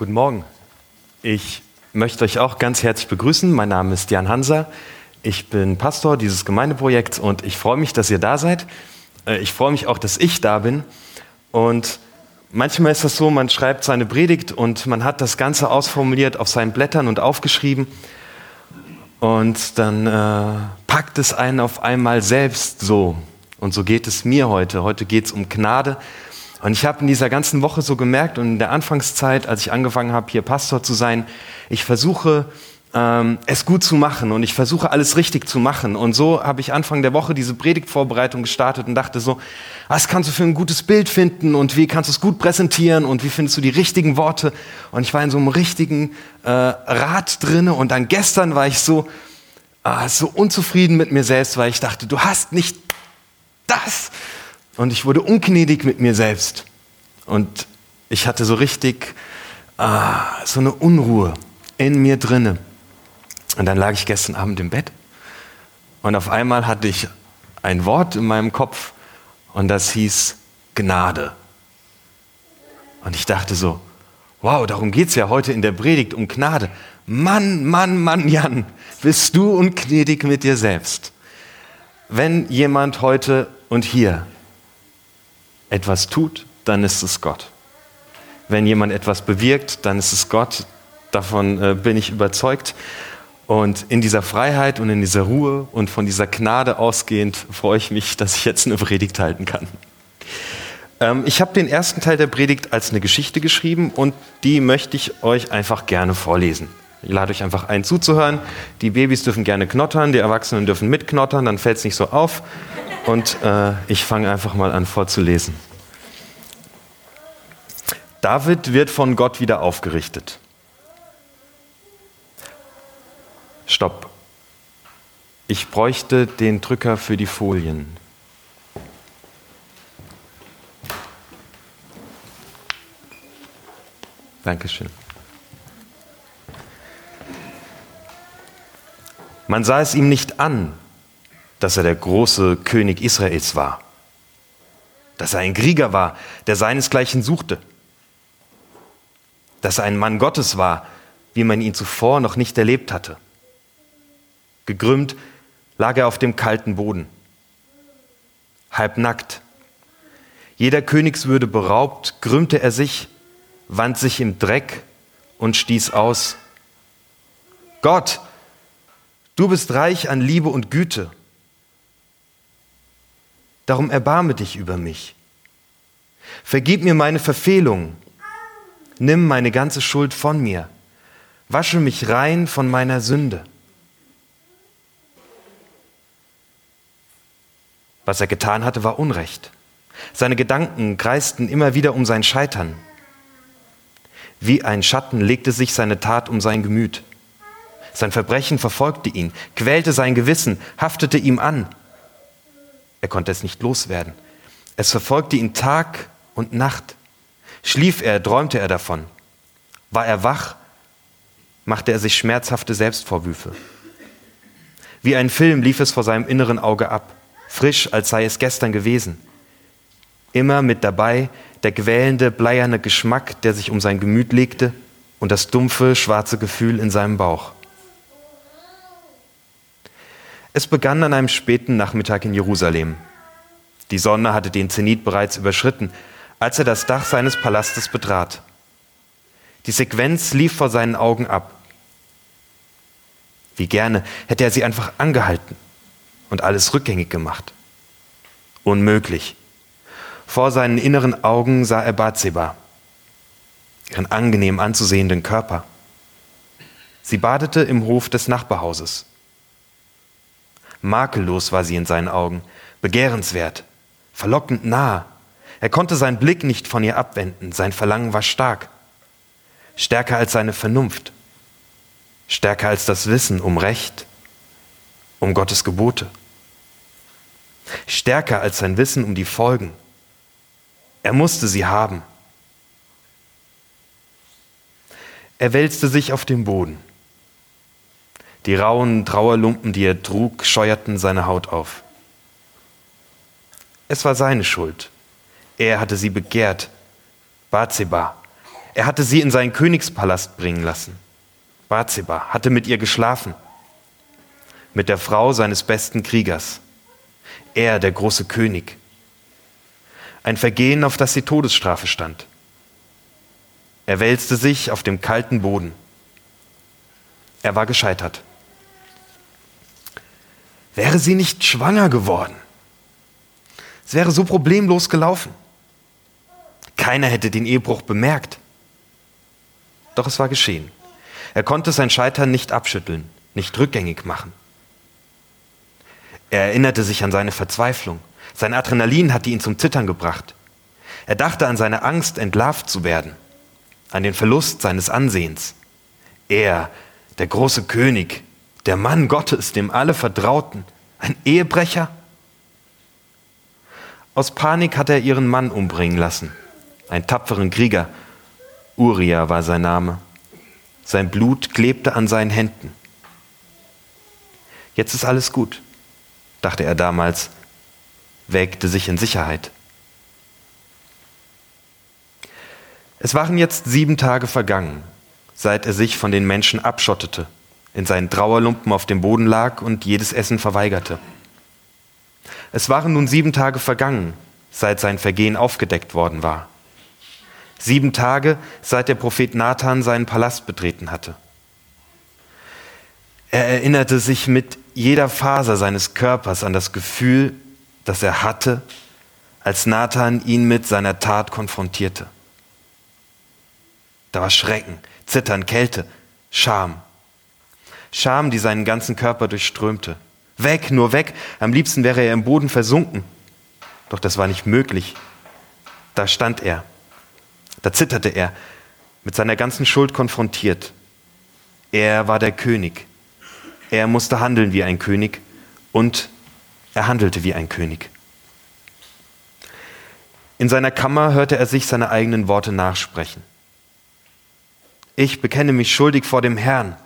Guten Morgen. Ich möchte euch auch ganz herzlich begrüßen. Mein Name ist Jan Hanser. Ich bin Pastor dieses Gemeindeprojekts und ich freue mich, dass ihr da seid. Äh, ich freue mich auch, dass ich da bin. Und manchmal ist das so, man schreibt seine Predigt und man hat das Ganze ausformuliert auf seinen Blättern und aufgeschrieben. Und dann äh, packt es einen auf einmal selbst so. Und so geht es mir heute. Heute geht es um Gnade. Und ich habe in dieser ganzen Woche so gemerkt und in der Anfangszeit, als ich angefangen habe, hier Pastor zu sein, ich versuche ähm, es gut zu machen und ich versuche alles richtig zu machen. Und so habe ich Anfang der Woche diese Predigtvorbereitung gestartet und dachte so, was kannst du für ein gutes Bild finden und wie kannst du es gut präsentieren und wie findest du die richtigen Worte? Und ich war in so einem richtigen äh, Rad drinne und dann gestern war ich so, äh, so unzufrieden mit mir selbst, weil ich dachte, du hast nicht das und ich wurde ungnädig mit mir selbst. Und ich hatte so richtig ah, so eine Unruhe in mir drinne. Und dann lag ich gestern Abend im Bett und auf einmal hatte ich ein Wort in meinem Kopf und das hieß Gnade. Und ich dachte so, wow, darum geht es ja heute in der Predigt um Gnade. Mann, Mann, Mann, Jan, bist du ungnädig mit dir selbst. Wenn jemand heute und hier etwas tut, dann ist es Gott. Wenn jemand etwas bewirkt, dann ist es Gott. Davon äh, bin ich überzeugt. Und in dieser Freiheit und in dieser Ruhe und von dieser Gnade ausgehend freue ich mich, dass ich jetzt eine Predigt halten kann. Ähm, ich habe den ersten Teil der Predigt als eine Geschichte geschrieben und die möchte ich euch einfach gerne vorlesen. Ich lade euch einfach ein zuzuhören. Die Babys dürfen gerne knottern, die Erwachsenen dürfen mitknottern, dann fällt es nicht so auf. Und äh, ich fange einfach mal an vorzulesen. David wird von Gott wieder aufgerichtet. Stopp. Ich bräuchte den Drücker für die Folien. Dankeschön. Man sah es ihm nicht an, dass er der große König Israels war, dass er ein Krieger war, der seinesgleichen suchte, dass er ein Mann Gottes war, wie man ihn zuvor noch nicht erlebt hatte. Gekrümmt lag er auf dem kalten Boden, halbnackt. Jeder Königswürde beraubt, krümmte er sich, wand sich im Dreck und stieß aus. Gott, du bist reich an Liebe und Güte Darum erbarme dich über mich. Vergib mir meine Verfehlungen. Nimm meine ganze Schuld von mir. Wasche mich rein von meiner Sünde. Was er getan hatte, war Unrecht. Seine Gedanken kreisten immer wieder um sein Scheitern. Wie ein Schatten legte sich seine Tat um sein Gemüt. Sein Verbrechen verfolgte ihn, quälte sein Gewissen, haftete ihm an. Er konnte es nicht loswerden. Es verfolgte ihn Tag und Nacht. Schlief er, träumte er davon. War er wach, machte er sich schmerzhafte Selbstvorwürfe. Wie ein Film lief es vor seinem inneren Auge ab, frisch, als sei es gestern gewesen. Immer mit dabei der quälende, bleierne Geschmack, der sich um sein Gemüt legte und das dumpfe, schwarze Gefühl in seinem Bauch. Es begann an einem späten Nachmittag in Jerusalem. Die Sonne hatte den Zenit bereits überschritten, als er das Dach seines Palastes betrat. Die Sequenz lief vor seinen Augen ab. Wie gerne hätte er sie einfach angehalten und alles rückgängig gemacht. Unmöglich. Vor seinen inneren Augen sah er Bathseba, ihren angenehm anzusehenden Körper. Sie badete im Hof des Nachbarhauses. Makellos war sie in seinen Augen, begehrenswert, verlockend nah. Er konnte seinen Blick nicht von ihr abwenden, sein Verlangen war stark, stärker als seine Vernunft, stärker als das Wissen um Recht, um Gottes Gebote, stärker als sein Wissen um die Folgen. Er musste sie haben. Er wälzte sich auf den Boden. Die rauen Trauerlumpen, die er trug, scheuerten seine Haut auf. Es war seine Schuld. Er hatte sie begehrt. Bathseba. Er hatte sie in seinen Königspalast bringen lassen. Bathseba hatte mit ihr geschlafen, mit der Frau seines besten Kriegers. Er, der große König. Ein Vergehen, auf das die Todesstrafe stand. Er wälzte sich auf dem kalten Boden. Er war gescheitert. Wäre sie nicht schwanger geworden? Es wäre so problemlos gelaufen. Keiner hätte den Ehebruch bemerkt. Doch es war geschehen. Er konnte sein Scheitern nicht abschütteln, nicht rückgängig machen. Er erinnerte sich an seine Verzweiflung. Sein Adrenalin hatte ihn zum Zittern gebracht. Er dachte an seine Angst, entlarvt zu werden, an den Verlust seines Ansehens. Er, der große König, der Mann Gottes, dem alle vertrauten, ein Ehebrecher? Aus Panik hat er ihren Mann umbringen lassen, einen tapferen Krieger. Uriah war sein Name. Sein Blut klebte an seinen Händen. Jetzt ist alles gut, dachte er damals, wägte sich in Sicherheit. Es waren jetzt sieben Tage vergangen, seit er sich von den Menschen abschottete, in seinen Trauerlumpen auf dem Boden lag und jedes Essen verweigerte. Es waren nun sieben Tage vergangen, seit sein Vergehen aufgedeckt worden war. Sieben Tage, seit der Prophet Nathan seinen Palast betreten hatte. Er erinnerte sich mit jeder Faser seines Körpers an das Gefühl, das er hatte, als Nathan ihn mit seiner Tat konfrontierte. Da war Schrecken, Zittern, Kälte, Scham. Scham, die seinen ganzen Körper durchströmte. Weg, nur weg. Am liebsten wäre er im Boden versunken. Doch das war nicht möglich. Da stand er. Da zitterte er, mit seiner ganzen Schuld konfrontiert. Er war der König. Er musste handeln wie ein König und er handelte wie ein König. In seiner Kammer hörte er sich seine eigenen Worte nachsprechen. Ich bekenne mich schuldig vor dem Herrn.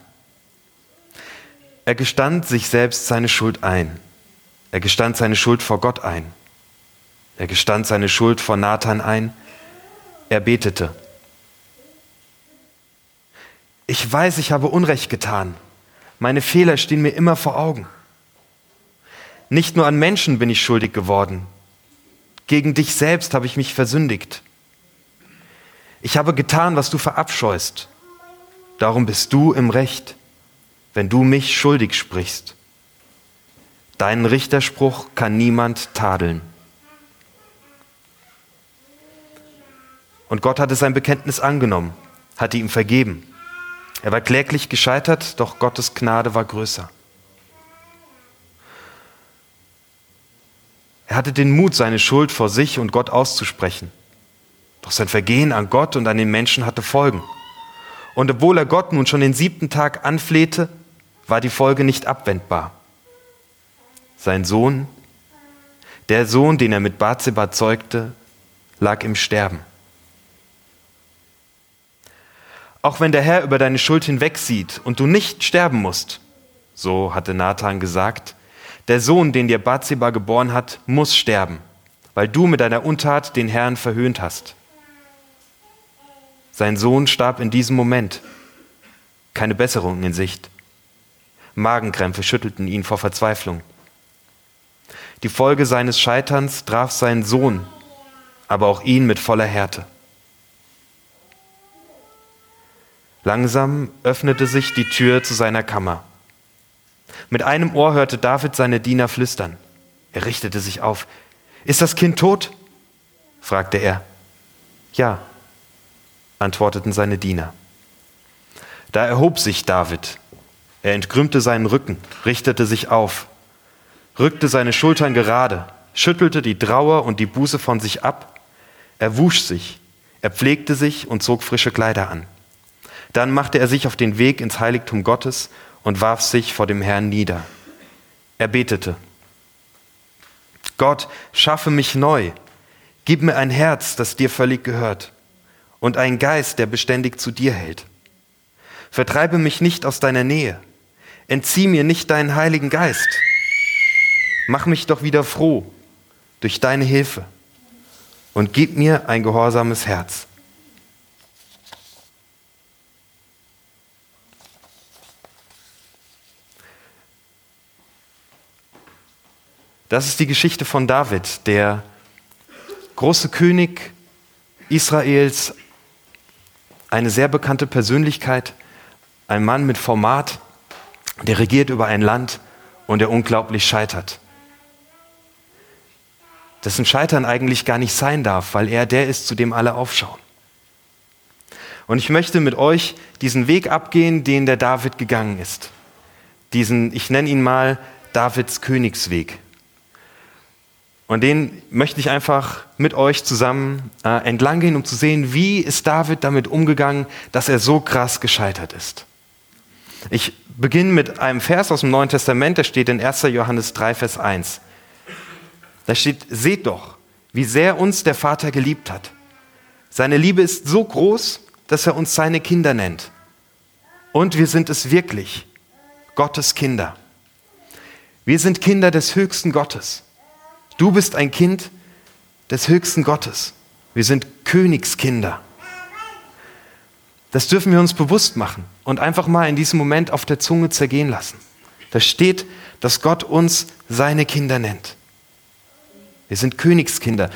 Er gestand sich selbst seine Schuld ein. Er gestand seine Schuld vor Gott ein. Er gestand seine Schuld vor Nathan ein. Er betete. Ich weiß, ich habe Unrecht getan. Meine Fehler stehen mir immer vor Augen. Nicht nur an Menschen bin ich schuldig geworden. Gegen dich selbst habe ich mich versündigt. Ich habe getan, was du verabscheust. Darum bist du im Recht, wenn du mich schuldig sprichst. Deinen Richterspruch kann niemand tadeln. Und Gott hatte sein Bekenntnis angenommen, hatte ihm vergeben. Er war kläglich gescheitert, doch Gottes Gnade war größer. Er hatte den Mut, seine Schuld vor sich und Gott auszusprechen. Doch sein Vergehen an Gott und an den Menschen hatte Folgen. Und obwohl er Gott nun schon den siebten Tag anflehte, war die Folge nicht abwendbar. Sein Sohn, der Sohn, den er mit Bathseba zeugte, lag im Sterben. Auch wenn der Herr über deine Schuld hinwegsieht und du nicht sterben musst, so hatte Nathan gesagt, der Sohn, den dir Bathseba geboren hat, muss sterben, weil du mit deiner Untat den Herrn verhöhnt hast. Sein Sohn starb in diesem Moment. Keine Besserung in Sicht. Magenkrämpfe schüttelten ihn vor Verzweiflung. Die Folge seines Scheiterns traf seinen Sohn, aber auch ihn mit voller Härte. Langsam öffnete sich die Tür zu seiner Kammer. Mit einem Ohr hörte David seine Diener flüstern. Er richtete sich auf. Ist das Kind tot? fragte er. Ja, antworteten seine Diener. Da erhob sich David. Er entkrümmte seinen Rücken, richtete sich auf, rückte seine Schultern gerade, schüttelte die Trauer und die Buße von sich ab. Er wusch sich, er pflegte sich und zog frische Kleider an. Dann machte er sich auf den Weg ins Heiligtum Gottes und warf sich vor dem Herrn nieder. Er betete, Gott, schaffe mich neu, gib mir ein Herz, das dir völlig gehört, und einen Geist, der beständig zu dir hält. Vertreibe mich nicht aus deiner Nähe, Entzieh mir nicht deinen Heiligen Geist. Mach mich doch wieder froh durch deine Hilfe und gib mir ein gehorsames Herz. Das ist die Geschichte von David, der große König Israels, eine sehr bekannte Persönlichkeit, ein Mann mit Format, der regiert über ein Land und der unglaublich scheitert. Dessen Scheitern eigentlich gar nicht sein darf, weil er der ist, zu dem alle aufschauen. Und ich möchte mit euch diesen Weg abgehen, den der David gegangen ist. Diesen, ich nenne ihn mal Davids Königsweg. Und den möchte ich einfach mit euch zusammen äh, entlang gehen, um zu sehen, wie ist David damit umgegangen, dass er so krass gescheitert ist. Ich beginne mit einem Vers aus dem Neuen Testament, der steht in 1. Johannes 3, Vers 1. Da steht, seht doch, wie sehr uns der Vater geliebt hat. Seine Liebe ist so groß, dass er uns seine Kinder nennt. Und wir sind es wirklich, Gottes Kinder. Wir sind Kinder des höchsten Gottes. Du bist ein Kind des höchsten Gottes. Wir sind Königskinder. Das dürfen wir uns bewusst machen und einfach mal in diesem Moment auf der Zunge zergehen lassen. Da steht, dass Gott uns seine Kinder nennt. Wir sind Königskinder.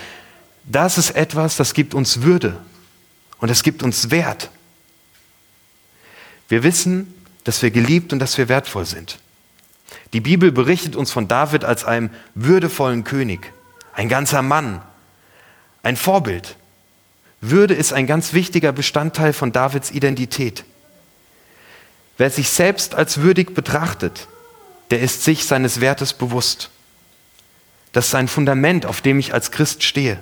Das ist etwas, das gibt uns Würde und es gibt uns Wert. Wir wissen, dass wir geliebt und dass wir wertvoll sind. Die Bibel berichtet uns von David als einem würdevollen König, ein ganzer Mann, ein Vorbild. Würde ist ein ganz wichtiger Bestandteil von Davids Identität. Wer sich selbst als würdig betrachtet, der ist sich seines Wertes bewusst. Das ist ein Fundament, auf dem ich als Christ stehe.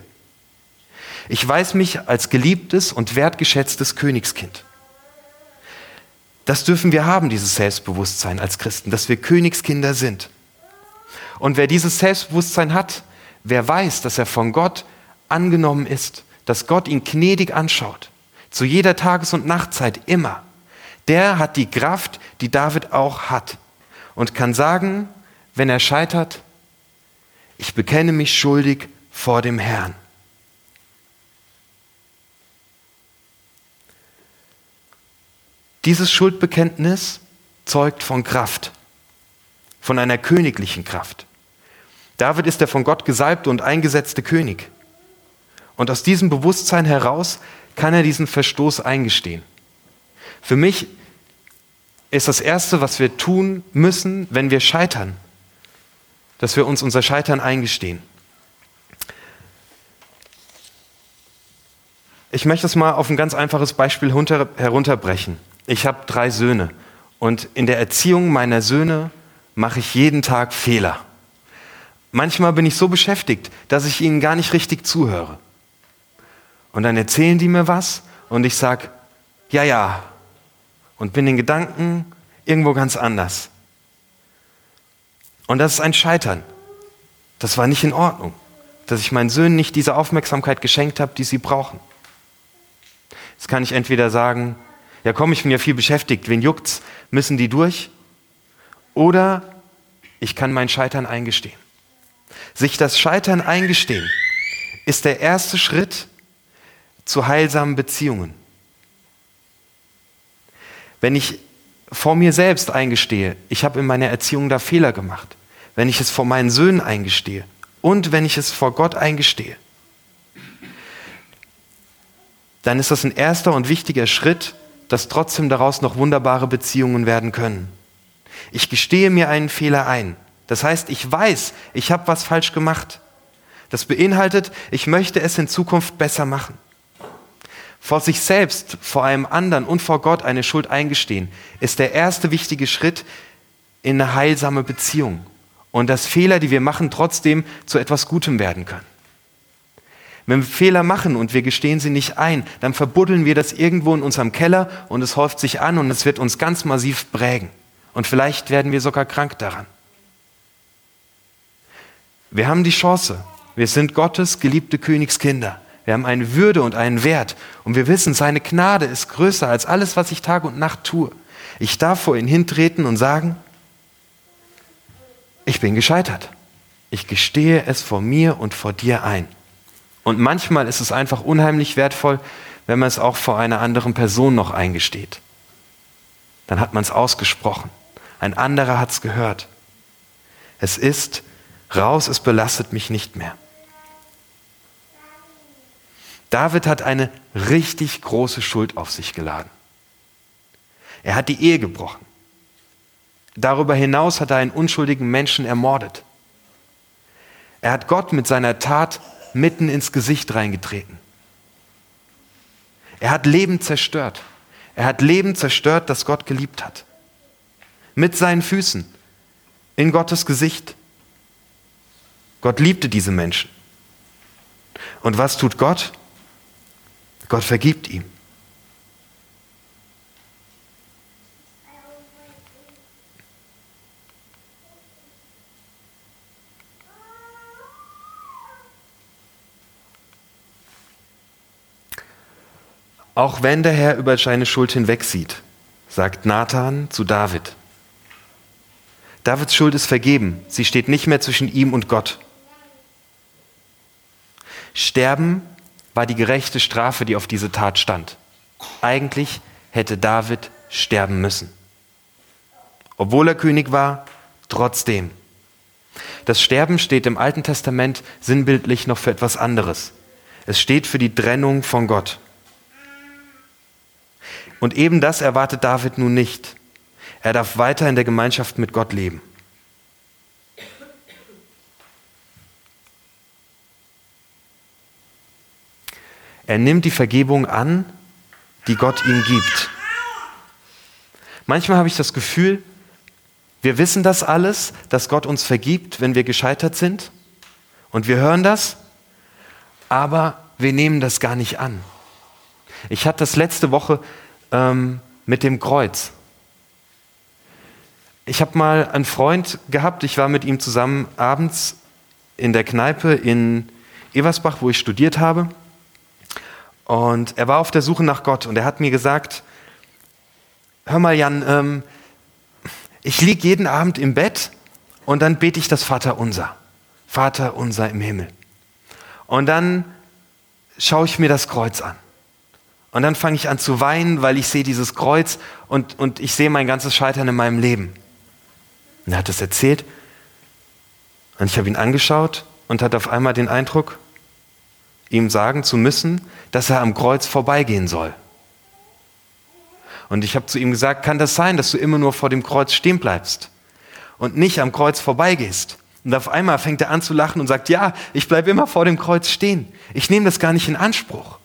Ich weiß mich als geliebtes und wertgeschätztes Königskind. Das dürfen wir haben, dieses Selbstbewusstsein als Christen, dass wir Königskinder sind. Und wer dieses Selbstbewusstsein hat, wer weiß, dass er von Gott angenommen ist, dass Gott ihn gnädig anschaut, zu jeder Tages- und Nachtzeit immer, der hat die Kraft, die David auch hat und kann sagen, wenn er scheitert, ich bekenne mich schuldig vor dem Herrn. Dieses Schuldbekenntnis zeugt von Kraft, von einer königlichen Kraft. David ist der von Gott gesalbte und eingesetzte König. Und aus diesem Bewusstsein heraus kann er diesen Verstoß eingestehen. Für mich ist das Erste, was wir tun müssen, wenn wir scheitern, dass wir uns unser Scheitern eingestehen. Ich möchte es mal auf ein ganz einfaches Beispiel herunterbrechen. Ich habe drei Söhne und in der Erziehung meiner Söhne mache ich jeden Tag Fehler. Manchmal bin ich so beschäftigt, dass ich ihnen gar nicht richtig zuhöre. Und dann erzählen die mir was und ich sage, ja, ja, und bin in Gedanken irgendwo ganz anders. Und das ist ein Scheitern. Das war nicht in Ordnung, dass ich meinen Söhnen nicht diese Aufmerksamkeit geschenkt habe, die sie brauchen. Jetzt kann ich entweder sagen, ja komm, ich bin ja viel beschäftigt, wen juckt's, müssen die durch? Oder ich kann mein Scheitern eingestehen. Sich das Scheitern eingestehen ist der erste Schritt zu heilsamen Beziehungen. Wenn ich vor mir selbst eingestehe, ich habe in meiner Erziehung da Fehler gemacht, wenn ich es vor meinen Söhnen eingestehe und wenn ich es vor Gott eingestehe, dann ist das ein erster und wichtiger Schritt, dass trotzdem daraus noch wunderbare Beziehungen werden können. Ich gestehe mir einen Fehler ein. Das heißt, ich weiß, ich habe was falsch gemacht. Das beinhaltet, ich möchte es in Zukunft besser machen. Vor sich selbst, vor einem anderen und vor Gott eine Schuld eingestehen, ist der erste wichtige Schritt in eine heilsame Beziehung. Und dass Fehler, die wir machen, trotzdem zu etwas Gutem werden können. Wenn wir Fehler machen und wir gestehen sie nicht ein, dann verbuddeln wir das irgendwo in unserem Keller und es häuft sich an und es wird uns ganz massiv prägen. Und vielleicht werden wir sogar krank daran. Wir haben die Chance. Wir sind Gottes geliebte Königskinder. Wir haben eine Würde und einen Wert. Und wir wissen, seine Gnade ist größer als alles, was ich Tag und Nacht tue. Ich darf vor ihn hintreten und sagen, ich bin gescheitert. Ich gestehe es vor mir und vor dir ein. Und manchmal ist es einfach unheimlich wertvoll, wenn man es auch vor einer anderen Person noch eingesteht. Dann hat man es ausgesprochen. Ein anderer hat es gehört. Es ist Raus, es belastet mich nicht mehr. David hat eine richtig große Schuld auf sich geladen. Er hat die Ehe gebrochen. Darüber hinaus hat er einen unschuldigen Menschen ermordet. Er hat Gott mit seiner Tat mitten ins Gesicht reingetreten. Er hat Leben zerstört. Er hat Leben zerstört, das Gott geliebt hat. Mit seinen Füßen in Gottes Gesicht. Gott liebte diese Menschen. Und was tut Gott? Gott vergibt ihm. Auch wenn der Herr über seine Schuld hinwegsieht, sagt Nathan zu David. Davids Schuld ist vergeben, sie steht nicht mehr zwischen ihm und Gott. Sterben war die gerechte Strafe, die auf diese Tat stand. Eigentlich hätte David sterben müssen. Obwohl er König war, trotzdem. Das Sterben steht im Alten Testament sinnbildlich noch für etwas anderes. Es steht für die Trennung von Gott. Und eben das erwartet David nun nicht. Er darf weiter in der Gemeinschaft mit Gott leben. Er nimmt die Vergebung an, die Gott ihm gibt. Manchmal habe ich das Gefühl, wir wissen das alles, dass Gott uns vergibt, wenn wir gescheitert sind. Und wir hören das, aber wir nehmen das gar nicht an. Ich hatte das letzte Woche ähm, mit dem Kreuz. Ich habe mal einen Freund gehabt, ich war mit ihm zusammen abends in der Kneipe in Eversbach, wo ich studiert habe. Und er war auf der Suche nach Gott und er hat mir gesagt, hör mal Jan, ähm, ich liege jeden Abend im Bett und dann bete ich das Vater unser. Vater unser im Himmel. Und dann schaue ich mir das Kreuz an. Und dann fange ich an zu weinen, weil ich sehe dieses Kreuz und, und ich sehe mein ganzes Scheitern in meinem Leben. Und er hat es erzählt und ich habe ihn angeschaut und hatte auf einmal den Eindruck, ihm sagen zu müssen, dass er am Kreuz vorbeigehen soll. Und ich habe zu ihm gesagt, kann das sein, dass du immer nur vor dem Kreuz stehen bleibst und nicht am Kreuz vorbeigehst? Und auf einmal fängt er an zu lachen und sagt, ja, ich bleibe immer vor dem Kreuz stehen. Ich nehme das gar nicht in Anspruch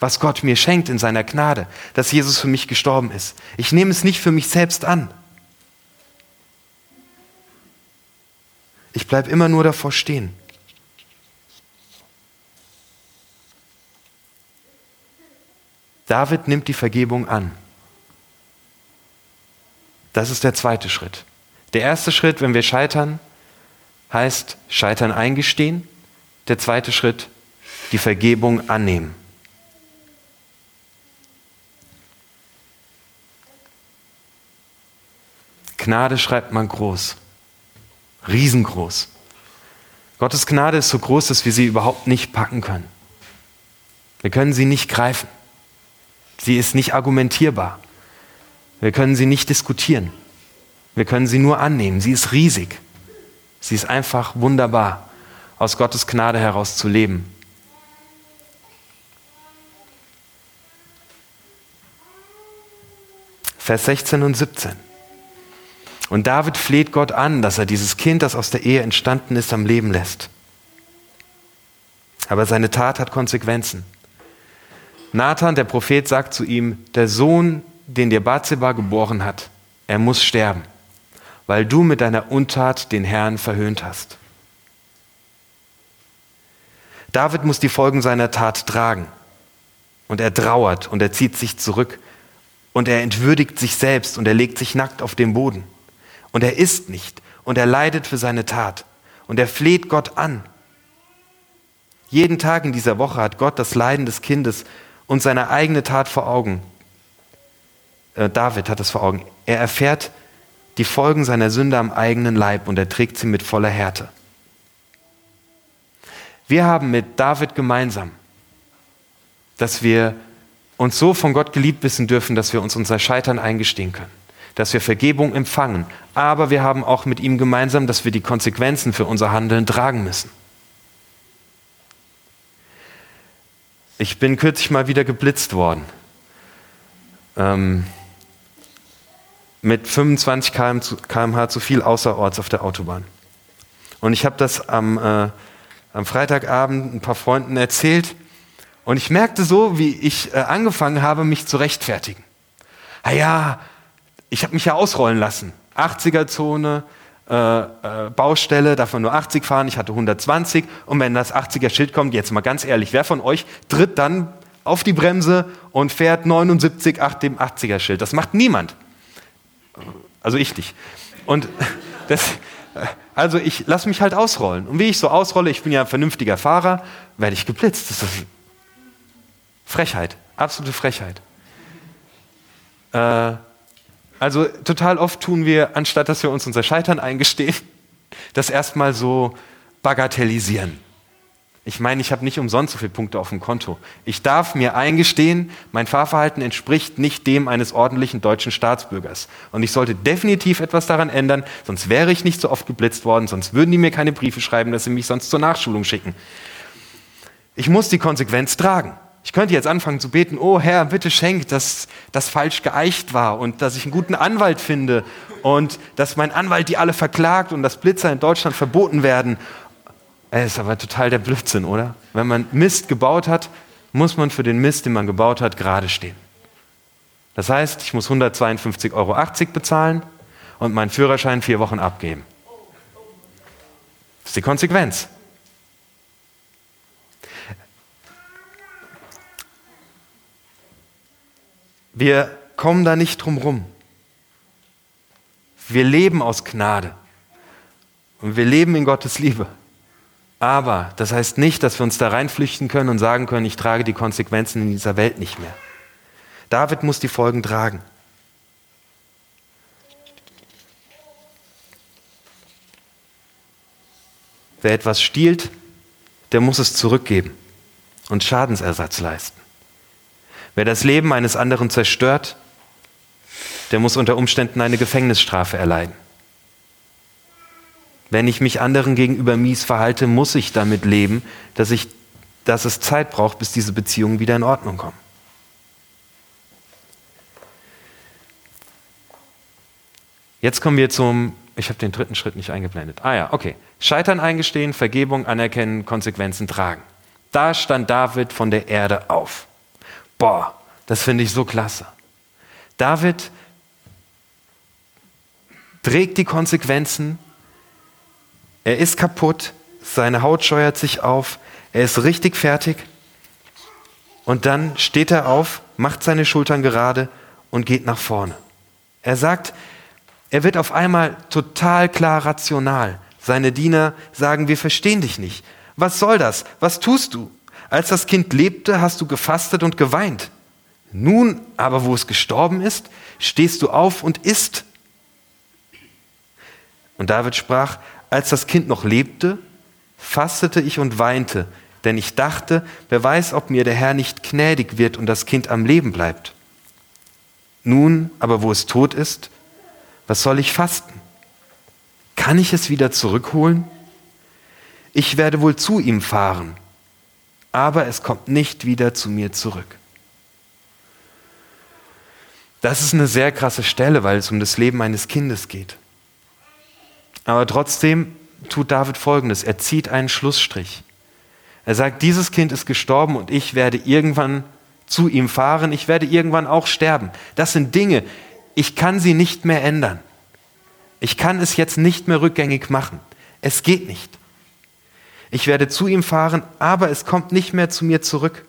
was Gott mir schenkt in seiner Gnade, dass Jesus für mich gestorben ist. Ich nehme es nicht für mich selbst an. Ich bleibe immer nur davor stehen. David nimmt die Vergebung an. Das ist der zweite Schritt. Der erste Schritt, wenn wir scheitern, heißt Scheitern eingestehen. Der zweite Schritt, die Vergebung annehmen. Gnade schreibt man groß, riesengroß. Gottes Gnade ist so groß, dass wir sie überhaupt nicht packen können. Wir können sie nicht greifen. Sie ist nicht argumentierbar. Wir können sie nicht diskutieren. Wir können sie nur annehmen. Sie ist riesig. Sie ist einfach wunderbar, aus Gottes Gnade heraus zu leben. Vers 16 und 17. Und David fleht Gott an, dass er dieses Kind, das aus der Ehe entstanden ist, am Leben lässt. Aber seine Tat hat Konsequenzen. Nathan, der Prophet, sagt zu ihm, der Sohn, den dir Bathseba geboren hat, er muss sterben, weil du mit deiner Untat den Herrn verhöhnt hast. David muss die Folgen seiner Tat tragen. Und er trauert und er zieht sich zurück und er entwürdigt sich selbst und er legt sich nackt auf den Boden. Und er isst nicht und er leidet für seine Tat und er fleht Gott an. Jeden Tag in dieser Woche hat Gott das Leiden des Kindes und seine eigene Tat vor Augen. Äh, David hat das vor Augen. Er erfährt die Folgen seiner Sünde am eigenen Leib und er trägt sie mit voller Härte. Wir haben mit David gemeinsam, dass wir uns so von Gott geliebt wissen dürfen, dass wir uns unser Scheitern eingestehen können dass wir Vergebung empfangen, aber wir haben auch mit ihm gemeinsam, dass wir die Konsequenzen für unser Handeln tragen müssen. Ich bin kürzlich mal wieder geblitzt worden. Ähm, mit 25 km/h zu viel außerorts auf der Autobahn. Und ich habe das am, äh, am Freitagabend ein paar Freunden erzählt und ich merkte so, wie ich äh, angefangen habe, mich zu rechtfertigen. Ah ja, ich habe mich ja ausrollen lassen. 80er-Zone, äh, äh, Baustelle, darf man nur 80 fahren, ich hatte 120 und wenn das 80er-Schild kommt, jetzt mal ganz ehrlich, wer von euch tritt dann auf die Bremse und fährt 79 nach dem 80er-Schild? Das macht niemand. Also ich nicht. Und das, also ich lasse mich halt ausrollen. Und wie ich so ausrolle, ich bin ja ein vernünftiger Fahrer, werde ich geblitzt. Das ist Frechheit, absolute Frechheit. Äh, also total oft tun wir, anstatt dass wir uns unser Scheitern eingestehen, das erstmal so bagatellisieren. Ich meine, ich habe nicht umsonst so viele Punkte auf dem Konto. Ich darf mir eingestehen, mein Fahrverhalten entspricht nicht dem eines ordentlichen deutschen Staatsbürgers. Und ich sollte definitiv etwas daran ändern, sonst wäre ich nicht so oft geblitzt worden, sonst würden die mir keine Briefe schreiben, dass sie mich sonst zur Nachschulung schicken. Ich muss die Konsequenz tragen. Ich könnte jetzt anfangen zu beten, oh Herr, bitte schenk, dass das falsch geeicht war und dass ich einen guten Anwalt finde und dass mein Anwalt die alle verklagt und dass Blitzer in Deutschland verboten werden. Es ist aber total der Blödsinn, oder? Wenn man Mist gebaut hat, muss man für den Mist, den man gebaut hat, gerade stehen. Das heißt, ich muss 152,80 Euro bezahlen und meinen Führerschein vier Wochen abgeben. Das ist die Konsequenz. Wir kommen da nicht drum rum. Wir leben aus Gnade und wir leben in Gottes Liebe. Aber das heißt nicht, dass wir uns da reinflüchten können und sagen können, ich trage die Konsequenzen in dieser Welt nicht mehr. David muss die Folgen tragen. Wer etwas stiehlt, der muss es zurückgeben und Schadensersatz leisten. Wer das Leben eines anderen zerstört, der muss unter Umständen eine Gefängnisstrafe erleiden. Wenn ich mich anderen gegenüber mies verhalte, muss ich damit leben, dass, ich, dass es Zeit braucht, bis diese Beziehungen wieder in Ordnung kommen. Jetzt kommen wir zum, ich habe den dritten Schritt nicht eingeblendet. Ah ja, okay. Scheitern eingestehen, Vergebung anerkennen, Konsequenzen tragen. Da stand David von der Erde auf. Boah, das finde ich so klasse. David trägt die Konsequenzen. Er ist kaputt, seine Haut scheuert sich auf, er ist richtig fertig. Und dann steht er auf, macht seine Schultern gerade und geht nach vorne. Er sagt, er wird auf einmal total klar rational. Seine Diener sagen, wir verstehen dich nicht. Was soll das? Was tust du? Als das Kind lebte, hast du gefastet und geweint. Nun aber, wo es gestorben ist, stehst du auf und isst. Und David sprach, als das Kind noch lebte, fastete ich und weinte, denn ich dachte, wer weiß, ob mir der Herr nicht gnädig wird und das Kind am Leben bleibt. Nun aber, wo es tot ist, was soll ich fasten? Kann ich es wieder zurückholen? Ich werde wohl zu ihm fahren aber es kommt nicht wieder zu mir zurück. Das ist eine sehr krasse Stelle, weil es um das Leben eines Kindes geht. Aber trotzdem tut David Folgendes. Er zieht einen Schlussstrich. Er sagt, dieses Kind ist gestorben und ich werde irgendwann zu ihm fahren. Ich werde irgendwann auch sterben. Das sind Dinge, ich kann sie nicht mehr ändern. Ich kann es jetzt nicht mehr rückgängig machen. Es geht nicht. Ich werde zu ihm fahren, aber es kommt nicht mehr zu mir zurück.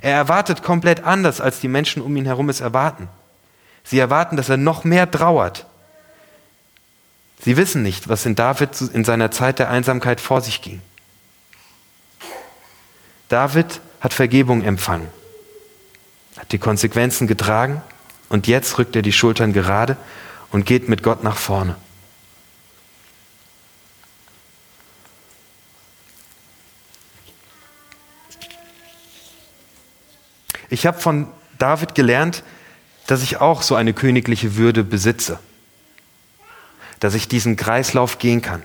Er erwartet komplett anders, als die Menschen um ihn herum es erwarten. Sie erwarten, dass er noch mehr trauert. Sie wissen nicht, was in David in seiner Zeit der Einsamkeit vor sich ging. David hat Vergebung empfangen, hat die Konsequenzen getragen und jetzt rückt er die Schultern gerade und geht mit Gott nach vorne. Ich habe von David gelernt, dass ich auch so eine königliche Würde besitze, dass ich diesen Kreislauf gehen kann.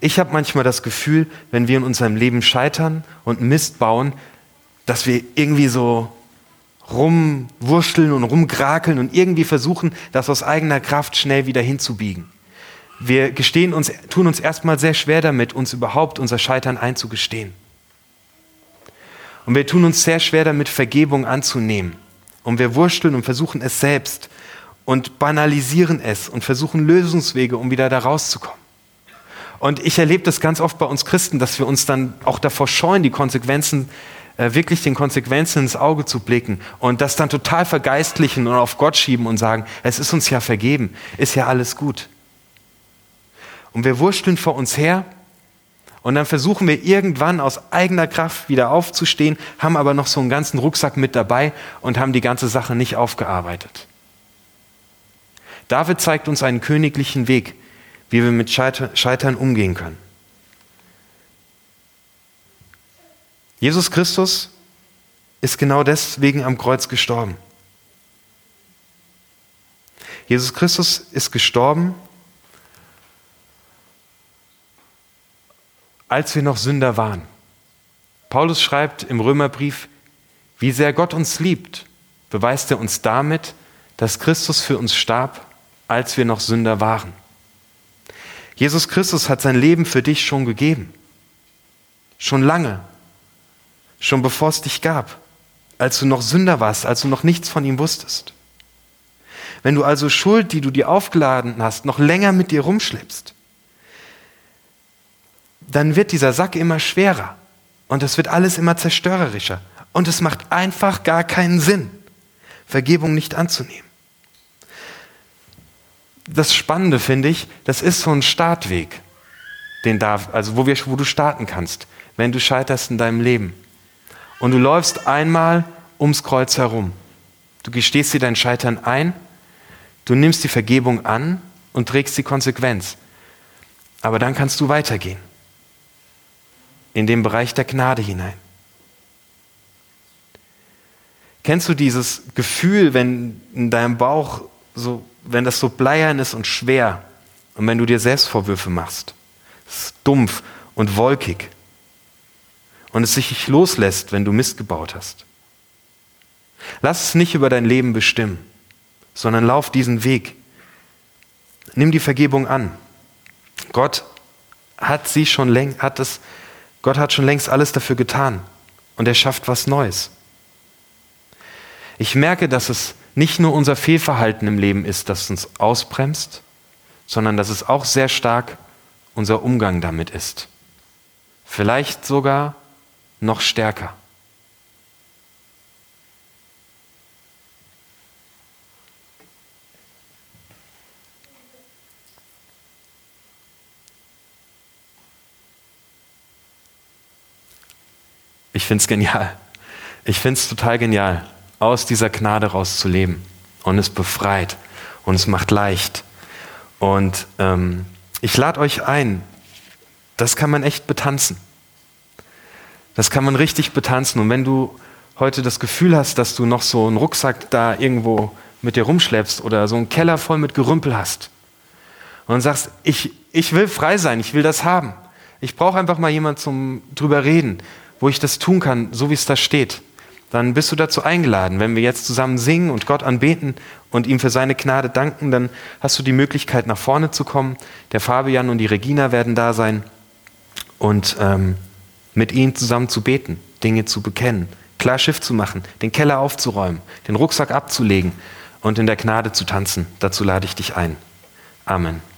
Ich habe manchmal das Gefühl, wenn wir in unserem Leben scheitern und Mist bauen, dass wir irgendwie so rumwurschteln und rumgrakeln und irgendwie versuchen, das aus eigener Kraft schnell wieder hinzubiegen. Wir gestehen uns, tun uns erstmal sehr schwer damit, uns überhaupt unser Scheitern einzugestehen. Und wir tun uns sehr schwer damit, Vergebung anzunehmen. Und wir wursteln und versuchen es selbst und banalisieren es und versuchen Lösungswege, um wieder da rauszukommen. Und ich erlebe das ganz oft bei uns Christen, dass wir uns dann auch davor scheuen, die Konsequenzen, äh, wirklich den Konsequenzen ins Auge zu blicken und das dann total vergeistlichen und auf Gott schieben und sagen, es ist uns ja vergeben, ist ja alles gut. Und wir wursteln vor uns her und dann versuchen wir irgendwann aus eigener Kraft wieder aufzustehen, haben aber noch so einen ganzen Rucksack mit dabei und haben die ganze Sache nicht aufgearbeitet. David zeigt uns einen königlichen Weg, wie wir mit Scheitern umgehen können. Jesus Christus ist genau deswegen am Kreuz gestorben. Jesus Christus ist gestorben, als wir noch Sünder waren. Paulus schreibt im Römerbrief, wie sehr Gott uns liebt, beweist er uns damit, dass Christus für uns starb, als wir noch Sünder waren. Jesus Christus hat sein Leben für dich schon gegeben. Schon lange. Schon bevor es dich gab. Als du noch Sünder warst, als du noch nichts von ihm wusstest. Wenn du also Schuld, die du dir aufgeladen hast, noch länger mit dir rumschleppst, dann wird dieser Sack immer schwerer und es wird alles immer zerstörerischer und es macht einfach gar keinen Sinn, Vergebung nicht anzunehmen das Spannende finde ich, das ist so ein Startweg, den darf, also wo, wir, wo du starten kannst, wenn du scheiterst in deinem Leben. Und du läufst einmal ums Kreuz herum. Du gestehst dir dein Scheitern ein, du nimmst die Vergebung an und trägst die Konsequenz. Aber dann kannst du weitergehen. In den Bereich der Gnade hinein. Kennst du dieses Gefühl, wenn in deinem Bauch so wenn das so bleiern ist und schwer und wenn du dir Selbstvorwürfe machst, es ist dumpf und wolkig und es sich nicht loslässt, wenn du Mist gebaut hast. Lass es nicht über dein Leben bestimmen, sondern lauf diesen Weg. Nimm die Vergebung an. Gott hat sie schon längst, hat es, Gott hat schon längst alles dafür getan und er schafft was Neues. Ich merke, dass es nicht nur unser Fehlverhalten im Leben ist, das uns ausbremst, sondern dass es auch sehr stark unser Umgang damit ist. Vielleicht sogar noch stärker. Ich finde es genial. Ich finde es total genial aus dieser Gnade rauszuleben. Und es befreit und es macht leicht. Und ähm, ich lade euch ein, das kann man echt betanzen. Das kann man richtig betanzen. Und wenn du heute das Gefühl hast, dass du noch so einen Rucksack da irgendwo mit dir rumschleppst oder so einen Keller voll mit Gerümpel hast und sagst, ich, ich will frei sein, ich will das haben. Ich brauche einfach mal jemanden zum drüber reden, wo ich das tun kann, so wie es da steht dann bist du dazu eingeladen. Wenn wir jetzt zusammen singen und Gott anbeten und ihm für seine Gnade danken, dann hast du die Möglichkeit, nach vorne zu kommen. Der Fabian und die Regina werden da sein und ähm, mit ihnen zusammen zu beten, Dinge zu bekennen, klar Schiff zu machen, den Keller aufzuräumen, den Rucksack abzulegen und in der Gnade zu tanzen. Dazu lade ich dich ein. Amen.